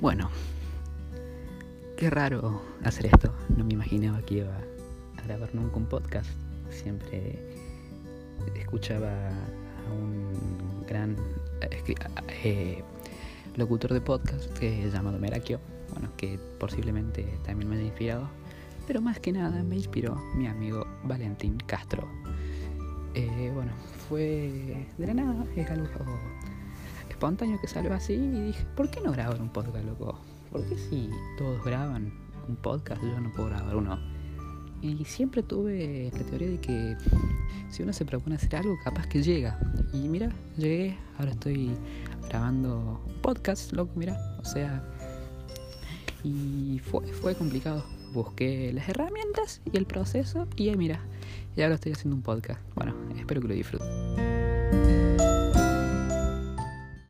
Bueno, qué raro hacer esto. No me imaginaba que iba a grabar nunca un podcast. Siempre escuchaba a un gran eh, locutor de podcast que es llamado Merakio, bueno, que posiblemente también me haya inspirado, pero más que nada me inspiró mi amigo Valentín Castro. Eh, bueno, fue de la nada, es algo espontáneo que salió así y dije, ¿por qué no grabar un podcast, loco? ¿Por qué si todos graban un podcast yo no puedo grabar uno? Y siempre tuve la teoría de que si uno se propone hacer algo, capaz que llega. Y mira, llegué, ahora estoy grabando un podcast, loco, mira. O sea, y fue, fue complicado. Busqué las herramientas y el proceso y mira, y ahora estoy haciendo un podcast. Bueno, espero que lo disfruten.